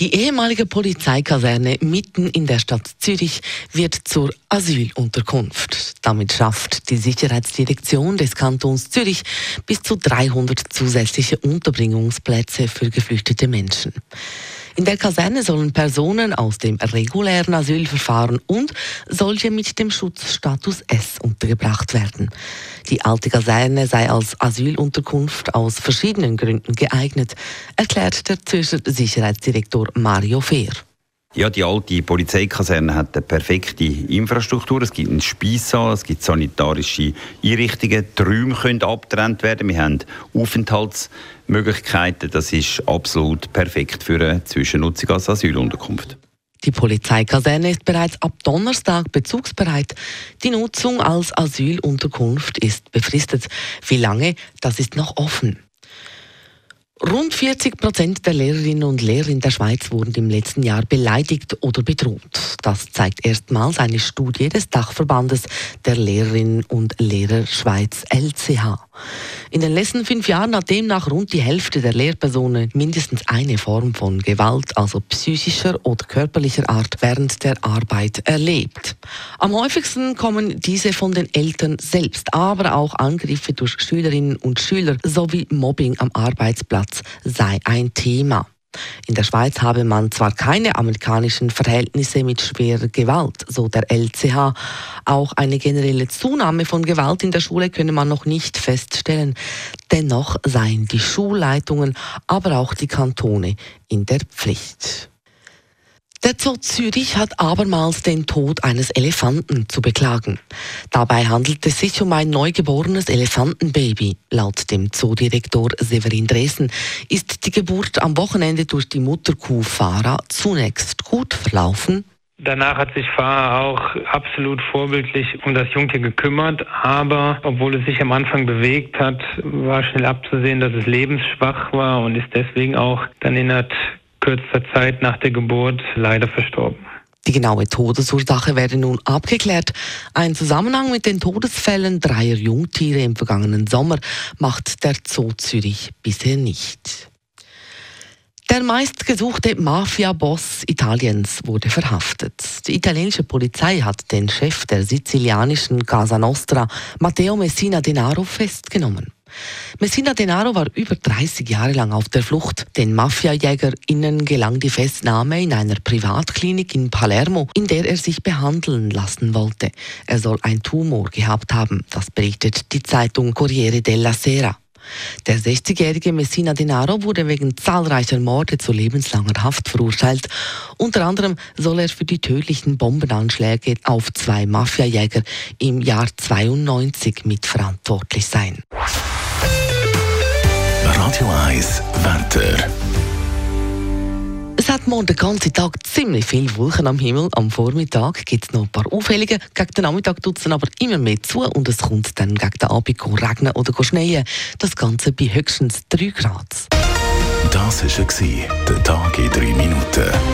Die ehemalige Polizeikaserne mitten in der Stadt Zürich wird zur Asylunterkunft. Damit schafft die Sicherheitsdirektion des Kantons Zürich bis zu 300 zusätzliche Unterbringungsplätze für geflüchtete Menschen. In der Kaserne sollen Personen aus dem regulären Asylverfahren und solche mit dem Schutzstatus S untergebracht werden. Die alte Kaserne sei als Asylunterkunft aus verschiedenen Gründen geeignet, erklärt der Zürcher Sicherheitsdirektor Mario Fehr. Ja, die alte Polizeikaserne hat eine perfekte Infrastruktur. Es gibt einen Speissaal, es gibt sanitarische Einrichtungen, die Räume können abgetrennt werden. Wir haben Aufenthaltsmöglichkeiten. Das ist absolut perfekt für eine Zwischennutzung als Asylunterkunft. Die Polizeikaserne ist bereits ab Donnerstag bezugsbereit. Die Nutzung als Asylunterkunft ist befristet. Wie lange, das ist noch offen. Rund 40 Prozent der Lehrerinnen und Lehrer in der Schweiz wurden im letzten Jahr beleidigt oder bedroht. Das zeigt erstmals eine Studie des Dachverbandes der Lehrerinnen und Lehrer Schweiz LCH. In den letzten fünf Jahren hat demnach rund die Hälfte der Lehrpersonen mindestens eine Form von Gewalt, also psychischer oder körperlicher Art, während der Arbeit erlebt. Am häufigsten kommen diese von den Eltern selbst, aber auch Angriffe durch Schülerinnen und Schüler sowie Mobbing am Arbeitsplatz sei ein Thema. In der Schweiz habe man zwar keine amerikanischen Verhältnisse mit schwerer Gewalt, so der LCH. Auch eine generelle Zunahme von Gewalt in der Schule könne man noch nicht feststellen. Dennoch seien die Schulleitungen, aber auch die Kantone in der Pflicht. Der Zoo Zürich hat abermals den Tod eines Elefanten zu beklagen. Dabei handelt es sich um ein neugeborenes Elefantenbaby. Laut dem Zoodirektor Severin Dresen ist die Geburt am Wochenende durch die Mutterkuh Farah zunächst gut verlaufen. Danach hat sich Farah auch absolut vorbildlich um das Jungtier gekümmert, aber obwohl es sich am Anfang bewegt hat, war schnell abzusehen, dass es lebensschwach war und ist deswegen auch dann innerhalb kürzester Zeit nach der Geburt leider verstorben. Die genaue Todesursache werde nun abgeklärt. Ein Zusammenhang mit den Todesfällen dreier Jungtiere im vergangenen Sommer macht der Zoo Zürich bisher nicht. Der meistgesuchte Mafia-Boss Italiens wurde verhaftet. Die italienische Polizei hat den Chef der sizilianischen Casa Nostra, Matteo Messina Denaro, festgenommen. Messina Denaro war über 30 Jahre lang auf der Flucht. Den Mafiajägerinnen gelang die Festnahme in einer Privatklinik in Palermo, in der er sich behandeln lassen wollte. Er soll ein Tumor gehabt haben, das berichtet die Zeitung Corriere della Sera. Der 60-jährige Messina Denaro wurde wegen zahlreicher Morde zu lebenslanger Haft verurteilt. Unter anderem soll er für die tödlichen Bombenanschläge auf zwei Mafiajäger im Jahr 92 mitverantwortlich sein. Radio 1 Wetter. Es hat morgen den ganzen Tag ziemlich viele Wolken am Himmel. Am Vormittag gibt es noch ein paar Auffällige. Gegen den Nachmittag tut es aber immer mehr zu und es kommt dann gegen den Abend regnen oder schneien. Das Ganze bei höchstens 3 Grad. Das war der Tag in 3 Minuten.